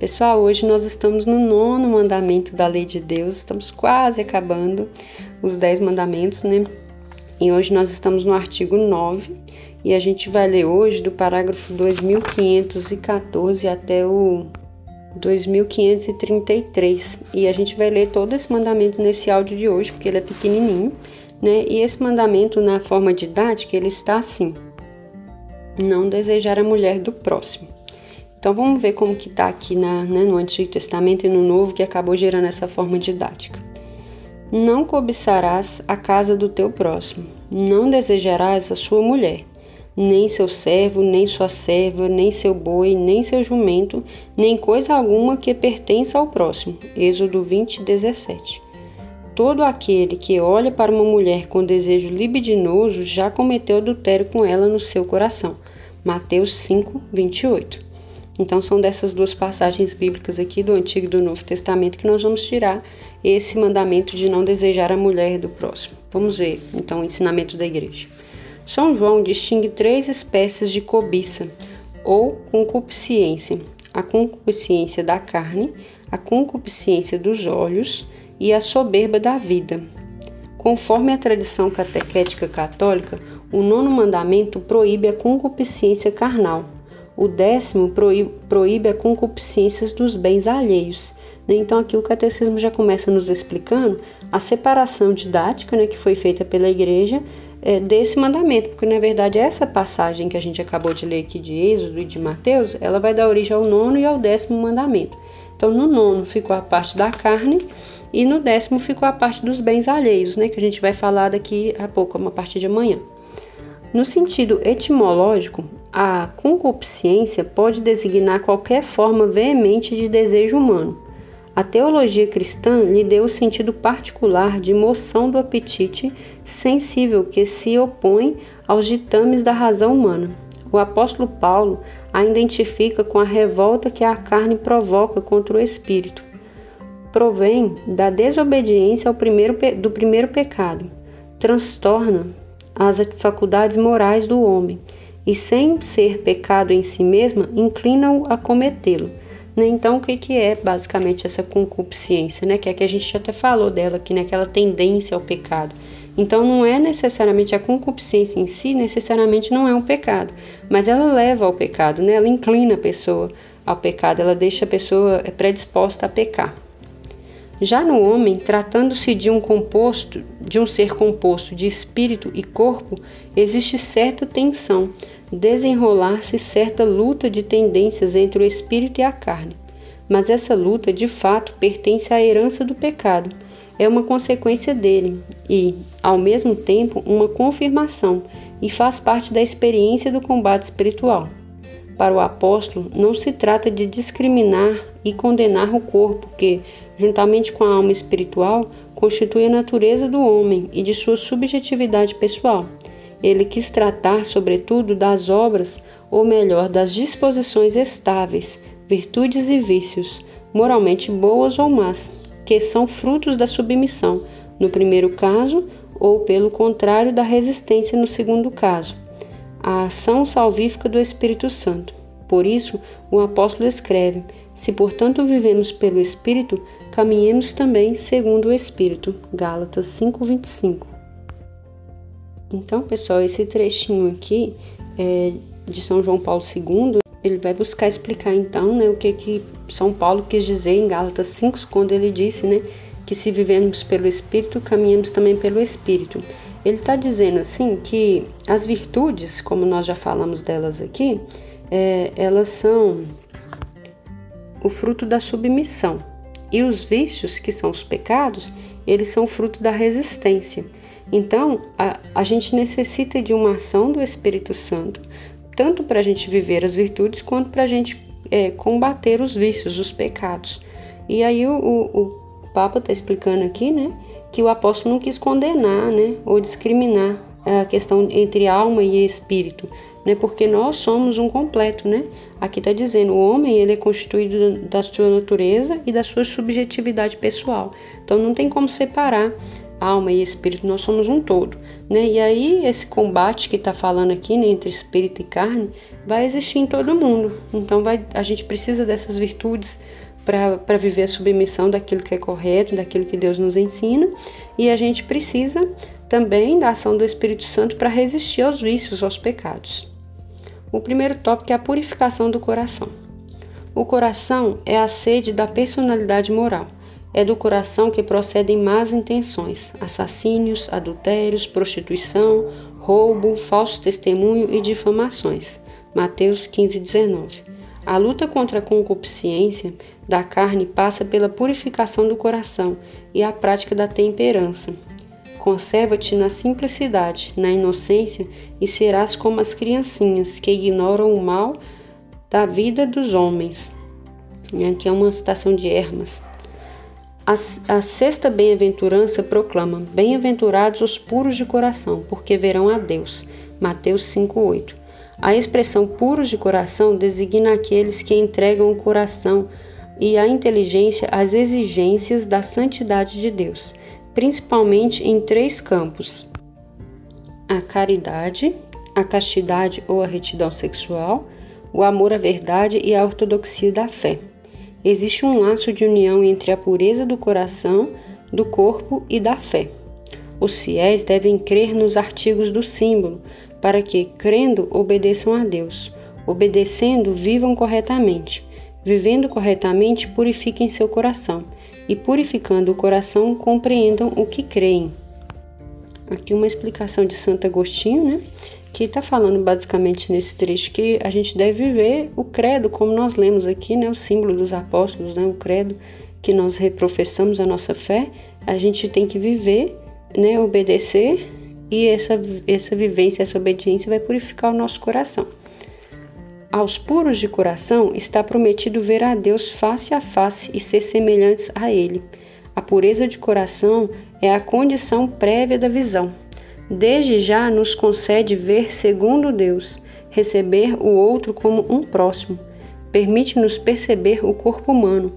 Pessoal, hoje nós estamos no nono mandamento da lei de Deus, estamos quase acabando os dez mandamentos, né? E hoje nós estamos no artigo 9 e a gente vai ler hoje do parágrafo 2514 até o 2533. E a gente vai ler todo esse mandamento nesse áudio de hoje, porque ele é pequenininho, né? E esse mandamento na forma didática, ele está assim: não desejar a mulher do próximo. Então vamos ver como que está aqui na, né, no Antigo Testamento e no Novo que acabou gerando essa forma didática. Não cobiçarás a casa do teu próximo, não desejarás a sua mulher, nem seu servo, nem sua serva, nem seu boi, nem seu jumento, nem coisa alguma que pertença ao próximo. Êxodo 20, 17. Todo aquele que olha para uma mulher com desejo libidinoso já cometeu adultério com ela no seu coração. Mateus 5, 28. Então, são dessas duas passagens bíblicas aqui do Antigo e do Novo Testamento que nós vamos tirar esse mandamento de não desejar a mulher do próximo. Vamos ver, então, o ensinamento da igreja. São João distingue três espécies de cobiça ou concupiscência: a concupiscência da carne, a concupiscência dos olhos e a soberba da vida. Conforme a tradição catequética católica, o nono mandamento proíbe a concupiscência carnal o décimo proíbe a concupiscências dos bens alheios. Né? Então, aqui o catecismo já começa nos explicando a separação didática né, que foi feita pela igreja é, desse mandamento, porque na verdade essa passagem que a gente acabou de ler aqui de Êxodo e de Mateus, ela vai dar origem ao nono e ao décimo mandamento. Então, no nono ficou a parte da carne e no décimo ficou a parte dos bens alheios, né, que a gente vai falar daqui a pouco, a partir de amanhã. No sentido etimológico, a concupiscência pode designar qualquer forma veemente de desejo humano. A teologia cristã lhe deu o sentido particular de moção do apetite sensível que se opõe aos ditames da razão humana. O apóstolo Paulo a identifica com a revolta que a carne provoca contra o espírito. Provém da desobediência primeiro, do primeiro pecado, transtorna as faculdades morais do homem e, sem ser pecado em si mesma, inclina-o a cometê-lo. Né? Então, o que, é basicamente essa concupiscência? Né? Que é que a gente até falou dela aqui, né? aquela tendência ao pecado. Então, não é necessariamente a concupiscência em si, necessariamente não é um pecado, mas ela leva ao pecado, né? ela inclina a pessoa ao pecado, ela deixa a pessoa predisposta a pecar. Já no homem, tratando-se de um composto, de um ser composto de espírito e corpo, existe certa tensão, desenrolar-se certa luta de tendências entre o espírito e a carne. Mas essa luta, de fato, pertence à herança do pecado. É uma consequência dele e, ao mesmo tempo, uma confirmação e faz parte da experiência do combate espiritual. Para o apóstolo, não se trata de discriminar e condenar o corpo, que, juntamente com a alma espiritual, constitui a natureza do homem e de sua subjetividade pessoal. Ele quis tratar, sobretudo, das obras, ou melhor, das disposições estáveis, virtudes e vícios, moralmente boas ou más, que são frutos da submissão, no primeiro caso, ou, pelo contrário, da resistência no segundo caso a ação salvífica do Espírito Santo. Por isso, o apóstolo escreve: Se portanto vivemos pelo Espírito, caminhemos também segundo o Espírito. Gálatas 5:25. Então, pessoal, esse trechinho aqui é de São João Paulo II, ele vai buscar explicar então, né, o que que São Paulo quis dizer em Gálatas 5, quando ele disse, né, que se vivemos pelo Espírito, caminhamos também pelo Espírito. Ele está dizendo assim que as virtudes, como nós já falamos delas aqui, é, elas são o fruto da submissão. E os vícios, que são os pecados, eles são fruto da resistência. Então, a, a gente necessita de uma ação do Espírito Santo, tanto para a gente viver as virtudes, quanto para a gente é, combater os vícios, os pecados. E aí o, o, Papa está explicando aqui, né, que o apóstolo não quis condenar, né, ou discriminar a questão entre alma e espírito, né, porque nós somos um completo, né? Aqui está dizendo, o homem ele é constituído da sua natureza e da sua subjetividade pessoal. Então não tem como separar alma e espírito, nós somos um todo. Né? E aí esse combate que está falando aqui né, entre espírito e carne vai existir em todo mundo. Então vai, a gente precisa dessas virtudes para viver a submissão daquilo que é correto, daquilo que Deus nos ensina, e a gente precisa também da ação do Espírito Santo para resistir aos vícios, aos pecados. O primeiro tópico é a purificação do coração. O coração é a sede da personalidade moral. É do coração que procedem más intenções, assassínios, adultérios, prostituição, roubo, falso testemunho e difamações. Mateus 15, 19. A luta contra a concupiscência da carne passa pela purificação do coração e a prática da temperança. Conserva-te na simplicidade, na inocência, e serás como as criancinhas que ignoram o mal da vida dos homens. Aqui é uma citação de Hermas. A, a sexta bem-aventurança proclama: Bem-aventurados os puros de coração, porque verão a Deus. Mateus 5:8. A expressão puros de coração designa aqueles que entregam o coração e a inteligência às exigências da santidade de Deus, principalmente em três campos: a caridade, a castidade ou a retidão sexual, o amor à verdade e a ortodoxia da fé. Existe um laço de união entre a pureza do coração, do corpo e da fé. Os fiéis devem crer nos artigos do símbolo, para que, crendo, obedeçam a Deus. Obedecendo, vivam corretamente. Vivendo corretamente, purifiquem seu coração. E purificando o coração, compreendam o que creem. Aqui uma explicação de Santo Agostinho, né? que está falando basicamente nesse trecho que a gente deve viver o credo, como nós lemos aqui, né, o símbolo dos apóstolos, né, o credo que nós reprofessamos a nossa fé, a gente tem que viver, né, obedecer e essa, essa vivência, essa obediência vai purificar o nosso coração. Aos puros de coração está prometido ver a Deus face a face e ser semelhantes a Ele. A pureza de coração é a condição prévia da visão desde já nos concede ver segundo Deus, receber o outro como um próximo. Permite-nos perceber o corpo humano,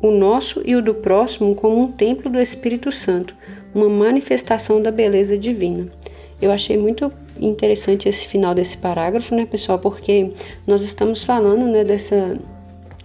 o nosso e o do próximo, como um templo do Espírito Santo, uma manifestação da beleza divina. Eu achei muito interessante esse final desse parágrafo, né, pessoal, porque nós estamos falando, né, dessa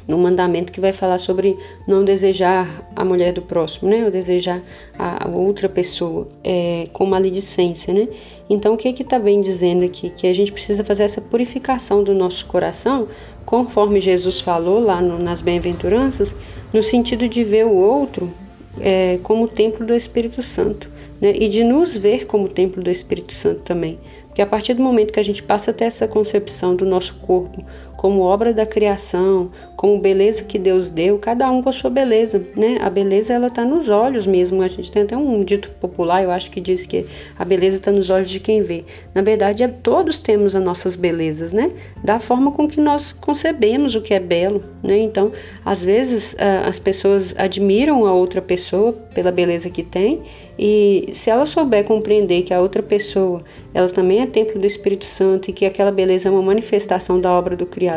no mandamento que vai falar sobre não desejar a mulher do próximo, né? Ou desejar a outra pessoa é, com maledicência, né? Então, o que que está bem dizendo aqui? Que a gente precisa fazer essa purificação do nosso coração, conforme Jesus falou lá no, nas bem-aventuranças, no sentido de ver o outro é, como templo do Espírito Santo, né? E de nos ver como templo do Espírito Santo também. Porque a partir do momento que a gente passa a ter essa concepção do nosso corpo como obra da criação, como beleza que Deus deu, cada um com a sua beleza, né? A beleza ela tá nos olhos mesmo. A gente tem até um dito popular, eu acho que diz que a beleza está nos olhos de quem vê. Na verdade, é, todos temos as nossas belezas, né? Da forma com que nós concebemos o que é belo, né? Então, às vezes as pessoas admiram a outra pessoa pela beleza que tem e se ela souber compreender que a outra pessoa, ela também é templo do Espírito Santo e que aquela beleza é uma manifestação da obra do Criador,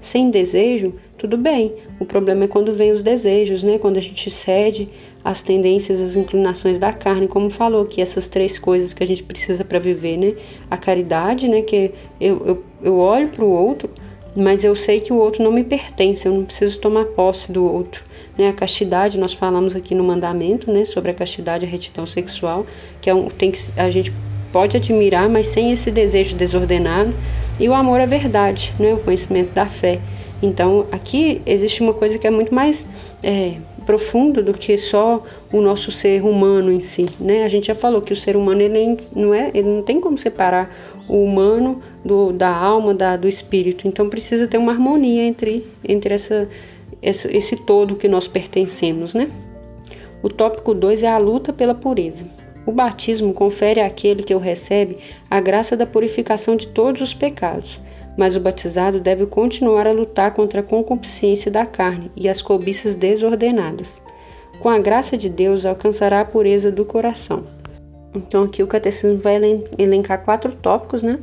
sem desejo, tudo bem. O problema é quando vem os desejos, né? Quando a gente cede às tendências, às inclinações da carne, como falou que essas três coisas que a gente precisa para viver, né? A caridade, né? Que eu, eu, eu olho para o outro, mas eu sei que o outro não me pertence, eu não preciso tomar posse do outro. Né? A castidade, nós falamos aqui no mandamento, né, sobre a castidade a retidão sexual, que é um, tem que a gente pode admirar, mas sem esse desejo desordenado, e o amor à verdade, né, o conhecimento da fé. Então, aqui existe uma coisa que é muito mais é, profunda do que só o nosso ser humano em si, né? A gente já falou que o ser humano ele não é, ele não tem como separar o humano do, da alma, da, do espírito. Então, precisa ter uma harmonia entre entre essa esse, esse todo que nós pertencemos, né? O tópico 2 é a luta pela pureza. O batismo confere àquele que o recebe a graça da purificação de todos os pecados, mas o batizado deve continuar a lutar contra a concupiscência da carne e as cobiças desordenadas. com a graça de Deus, alcançará a pureza do coração. Então, aqui o catecismo vai elencar quatro tópicos, né,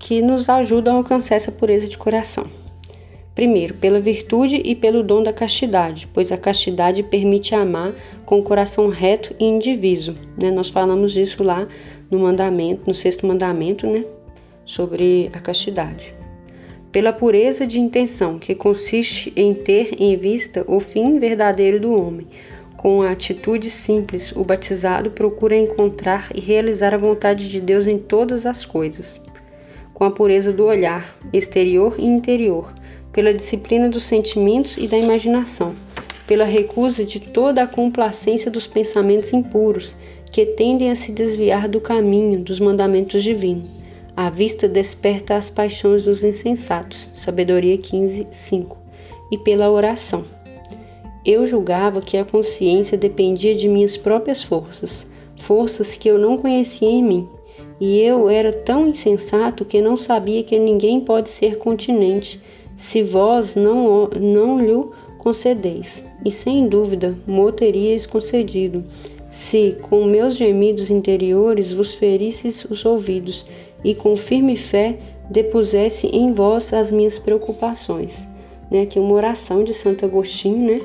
que nos ajudam a alcançar essa pureza de coração. Primeiro, pela virtude e pelo dom da castidade, pois a castidade permite amar com o coração reto e indiviso. Né? Nós falamos disso lá no mandamento, no sexto mandamento, né? sobre a castidade. Pela pureza de intenção, que consiste em ter em vista o fim verdadeiro do homem. Com a atitude simples, o batizado procura encontrar e realizar a vontade de Deus em todas as coisas. Com a pureza do olhar, exterior e interior, pela disciplina dos sentimentos e da imaginação, pela recusa de toda a complacência dos pensamentos impuros que tendem a se desviar do caminho dos mandamentos divinos. A vista desperta as paixões dos insensatos. Sabedoria 15, 5. E pela oração. Eu julgava que a consciência dependia de minhas próprias forças, forças que eu não conhecia em mim. E eu era tão insensato que não sabia que ninguém pode ser continente se vós não, não lhe concedeis. E sem dúvida mo teríeis concedido, se com meus gemidos interiores vos ferisses os ouvidos, e com firme fé depusesse em vós as minhas preocupações. Né? Aqui uma oração de Santo Agostinho, né?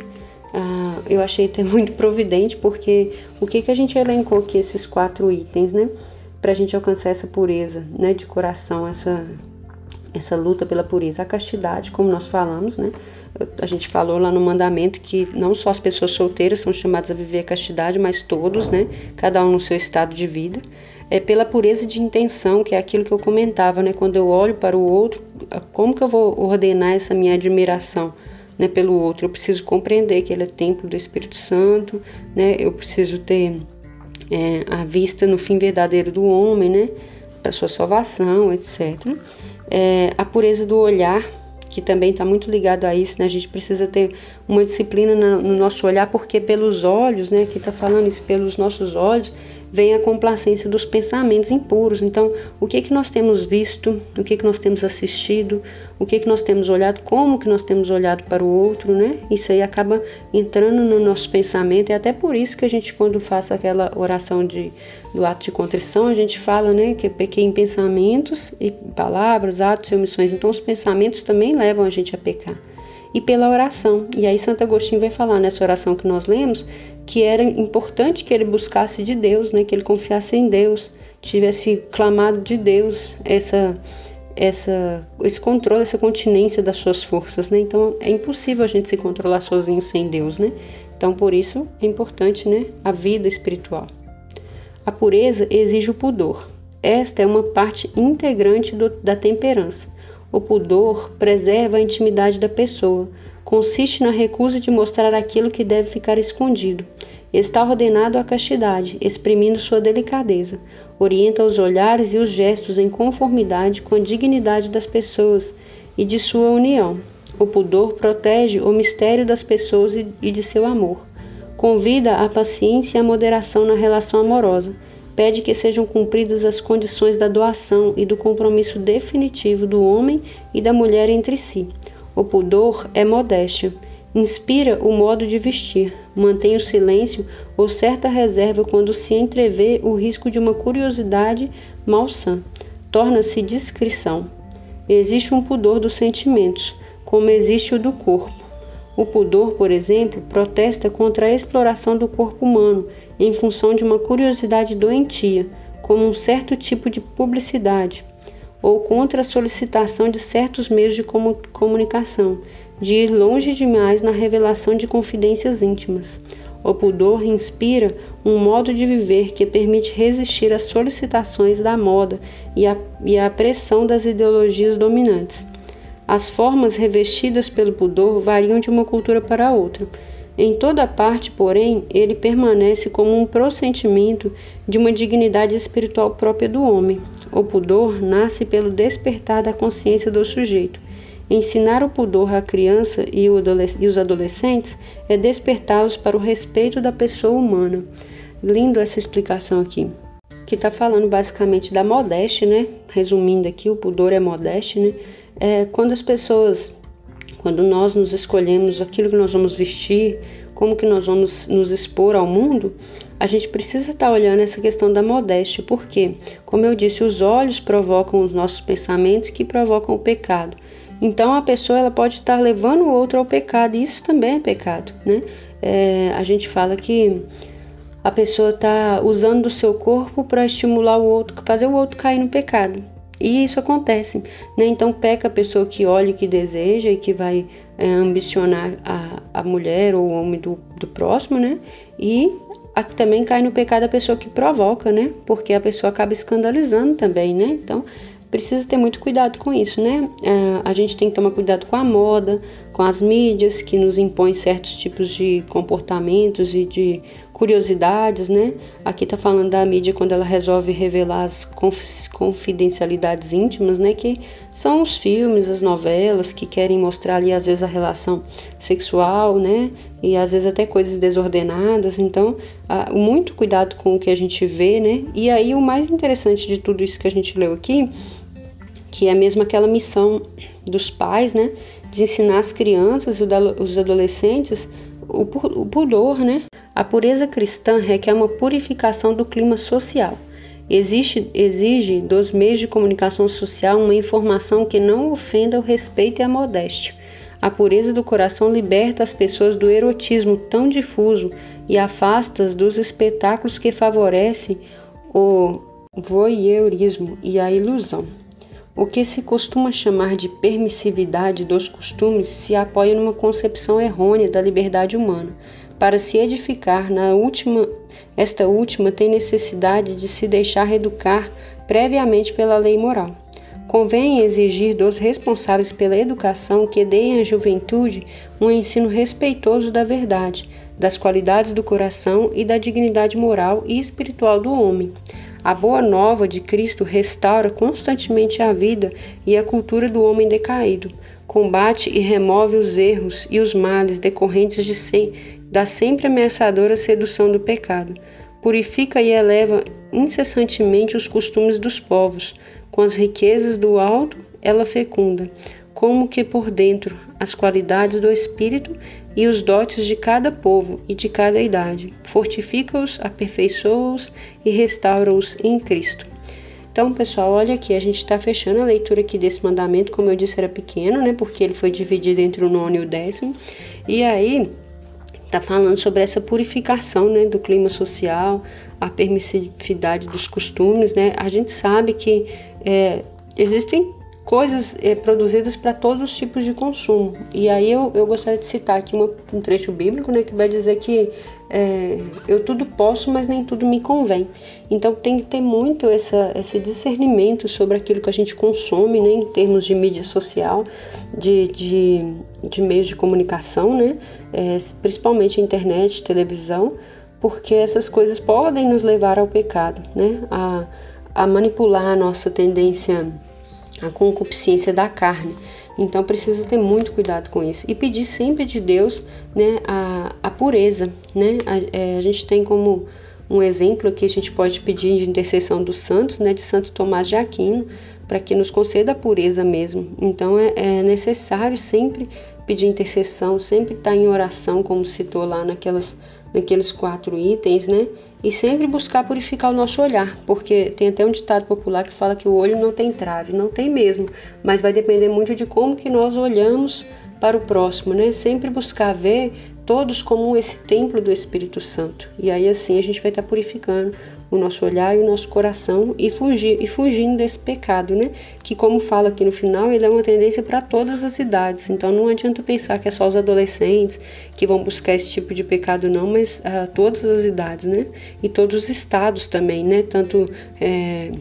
Ah, eu achei até muito providente, porque o que, que a gente elencou aqui, esses quatro itens, né? Para a gente alcançar essa pureza né, de coração, essa essa luta pela pureza, a castidade, como nós falamos, né? A gente falou lá no mandamento que não só as pessoas solteiras são chamadas a viver a castidade, mas todos, né? Cada um no seu estado de vida. É pela pureza de intenção, que é aquilo que eu comentava, né? Quando eu olho para o outro, como que eu vou ordenar essa minha admiração? Né, pelo outro, eu preciso compreender que ele é templo do Espírito Santo, né? Eu preciso ter é, a vista no fim verdadeiro do homem, né? Para sua salvação, etc é, a pureza do olhar, que também está muito ligado a isso, né? A gente precisa ter uma disciplina no nosso olhar, porque pelos olhos, né? Aqui está falando isso, pelos nossos olhos, vem a complacência dos pensamentos impuros. Então, o que que nós temos visto, o que que nós temos assistido, o que que nós temos olhado, como que nós temos olhado para o outro, né? Isso aí acaba entrando no nosso pensamento e até por isso que a gente quando faz aquela oração de do ato de contrição, a gente fala, né, que pequei em pensamentos e palavras, atos e omissões. Então, os pensamentos também levam a gente a pecar e pela oração. E aí Santo Agostinho vai falar nessa oração que nós lemos que era importante que ele buscasse de Deus, né, que ele confiasse em Deus, tivesse clamado de Deus essa essa esse controle, essa continência das suas forças, né? Então é impossível a gente se controlar sozinho sem Deus, né? Então por isso é importante, né, a vida espiritual. A pureza exige o pudor. Esta é uma parte integrante do, da temperança. O pudor preserva a intimidade da pessoa, consiste na recusa de mostrar aquilo que deve ficar escondido. Está ordenado à castidade, exprimindo sua delicadeza. Orienta os olhares e os gestos em conformidade com a dignidade das pessoas e de sua união. O pudor protege o mistério das pessoas e de seu amor. Convida a paciência e a moderação na relação amorosa. Pede que sejam cumpridas as condições da doação e do compromisso definitivo do homem e da mulher entre si o pudor é modéstia. Inspira o modo de vestir, mantém o silêncio ou certa reserva quando se entrevê o risco de uma curiosidade malsã. Torna-se discrição. Existe um pudor dos sentimentos, como existe o do corpo. O pudor, por exemplo, protesta contra a exploração do corpo humano em função de uma curiosidade doentia, como um certo tipo de publicidade ou contra a solicitação de certos meios de comunicação, de ir longe demais na revelação de confidências íntimas. O pudor inspira um modo de viver que permite resistir às solicitações da moda e à, e à pressão das ideologias dominantes. As formas revestidas pelo pudor variam de uma cultura para outra. Em toda parte, porém, ele permanece como um prossentimento de uma dignidade espiritual própria do homem, o pudor nasce pelo despertar da consciência do sujeito. Ensinar o pudor à criança e os adolescentes é despertá-los para o respeito da pessoa humana. Lindo essa explicação aqui. Que está falando basicamente da modéstia, né? Resumindo aqui, o pudor é modéstia, né? É quando as pessoas, quando nós nos escolhemos aquilo que nós vamos vestir, como que nós vamos nos expor ao mundo, a gente precisa estar olhando essa questão da modéstia, porque, como eu disse, os olhos provocam os nossos pensamentos que provocam o pecado. Então a pessoa ela pode estar levando o outro ao pecado, e isso também é pecado, né? É, a gente fala que a pessoa está usando o seu corpo para estimular o outro, fazer o outro cair no pecado. E isso acontece, né? Então peca a pessoa que olha que deseja e que vai é, ambicionar a, a mulher ou o homem do, do próximo, né? E aqui também cai no pecado a pessoa que provoca, né? Porque a pessoa acaba escandalizando também, né? Então precisa ter muito cuidado com isso, né? É, a gente tem que tomar cuidado com a moda, com as mídias que nos impõem certos tipos de comportamentos e de curiosidades, né? Aqui tá falando da mídia quando ela resolve revelar as confidencialidades íntimas, né? Que são os filmes, as novelas que querem mostrar ali às vezes a relação sexual, né? E às vezes até coisas desordenadas. Então, muito cuidado com o que a gente vê, né? E aí o mais interessante de tudo isso que a gente leu aqui, que é mesmo aquela missão dos pais, né? De ensinar as crianças e os adolescentes o pudor, né? A pureza cristã requer uma purificação do clima social. Existe, exige dos meios de comunicação social uma informação que não ofenda o respeito e a modéstia. A pureza do coração liberta as pessoas do erotismo tão difuso e afasta-as dos espetáculos que favorecem o voyeurismo e a ilusão. O que se costuma chamar de permissividade dos costumes se apoia numa concepção errônea da liberdade humana para se edificar na última, esta última tem necessidade de se deixar educar previamente pela lei moral. Convém exigir dos responsáveis pela educação que deem à juventude um ensino respeitoso da verdade, das qualidades do coração e da dignidade moral e espiritual do homem. A boa nova de Cristo restaura constantemente a vida e a cultura do homem decaído, combate e remove os erros e os males decorrentes de, da sempre ameaçadora sedução do pecado. Purifica e eleva incessantemente os costumes dos povos. Com as riquezas do alto, ela fecunda, como que por dentro, as qualidades do espírito e os dotes de cada povo e de cada idade. Fortifica-os, aperfeiçoa-os e restaura-os em Cristo. Então, pessoal, olha aqui, a gente está fechando a leitura aqui desse mandamento, como eu disse, era pequeno, né? Porque ele foi dividido entre o nono e o décimo. E aí, está falando sobre essa purificação né, do clima social, a permissividade dos costumes. Né? A gente sabe que é, existem coisas é, produzidas para todos os tipos de consumo. E aí eu, eu gostaria de citar aqui uma, um trecho bíblico né, que vai dizer que é, eu tudo posso, mas nem tudo me convém. Então tem que ter muito essa, esse discernimento sobre aquilo que a gente consome né, em termos de mídia social, de, de, de meios de comunicação, né, é, principalmente internet, televisão, porque essas coisas podem nos levar ao pecado, né, a, a manipular a nossa tendência a concupiscência da carne. Então precisa ter muito cuidado com isso e pedir sempre de Deus, né, a, a pureza, né? A, é, a gente tem como um exemplo aqui a gente pode pedir de intercessão dos santos, né, de Santo Tomás de Aquino, para que nos conceda a pureza mesmo. Então é, é necessário sempre pedir intercessão, sempre estar em oração, como citou lá naquelas, naqueles quatro itens, né? E sempre buscar purificar o nosso olhar, porque tem até um ditado popular que fala que o olho não tem trave, não tem mesmo, mas vai depender muito de como que nós olhamos para o próximo, né? Sempre buscar ver todos como esse templo do Espírito Santo. E aí assim a gente vai estar purificando o nosso olhar e o nosso coração e fugir e fugindo desse pecado, né? Que como fala aqui no final, ele é uma tendência para todas as idades. Então não adianta pensar que é só os adolescentes que vão buscar esse tipo de pecado não, mas uh, todas as idades, né? E todos os estados também, né? Tanto é,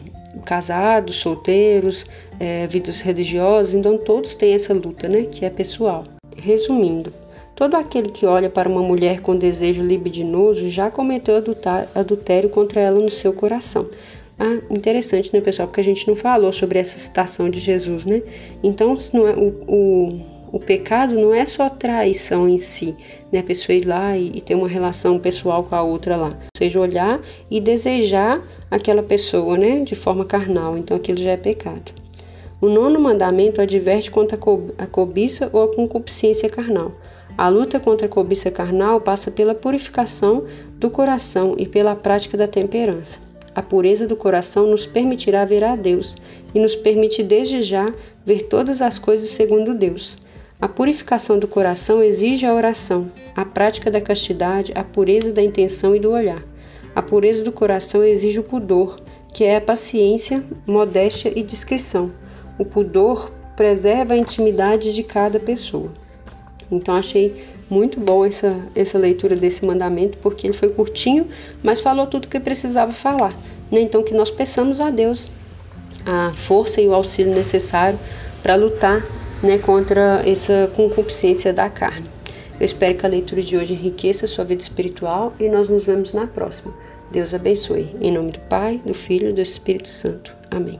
casados, solteiros, é, vidas religiosas, então todos têm essa luta, né? Que é pessoal. Resumindo, Todo aquele que olha para uma mulher com desejo libidinoso já cometeu adultério contra ela no seu coração. Ah, interessante, né, pessoal? Porque a gente não falou sobre essa citação de Jesus, né? Então, é, o, o, o pecado não é só traição em si, né? A pessoa ir lá e, e ter uma relação pessoal com a outra lá. Ou seja, olhar e desejar aquela pessoa, né? De forma carnal. Então, aquilo já é pecado. O nono mandamento adverte contra a cobiça ou a concupiscência carnal. A luta contra a cobiça carnal passa pela purificação do coração e pela prática da temperança. A pureza do coração nos permitirá ver a Deus e nos permite desde já ver todas as coisas segundo Deus. A purificação do coração exige a oração, a prática da castidade, a pureza da intenção e do olhar. A pureza do coração exige o pudor, que é a paciência, modéstia e discrição. O pudor preserva a intimidade de cada pessoa. Então achei muito bom essa, essa leitura desse mandamento, porque ele foi curtinho, mas falou tudo o que precisava falar. Né? Então que nós peçamos a Deus a força e o auxílio necessário para lutar né, contra essa concupiscência da carne. Eu espero que a leitura de hoje enriqueça a sua vida espiritual e nós nos vemos na próxima. Deus abençoe. Em nome do Pai, do Filho e do Espírito Santo. Amém.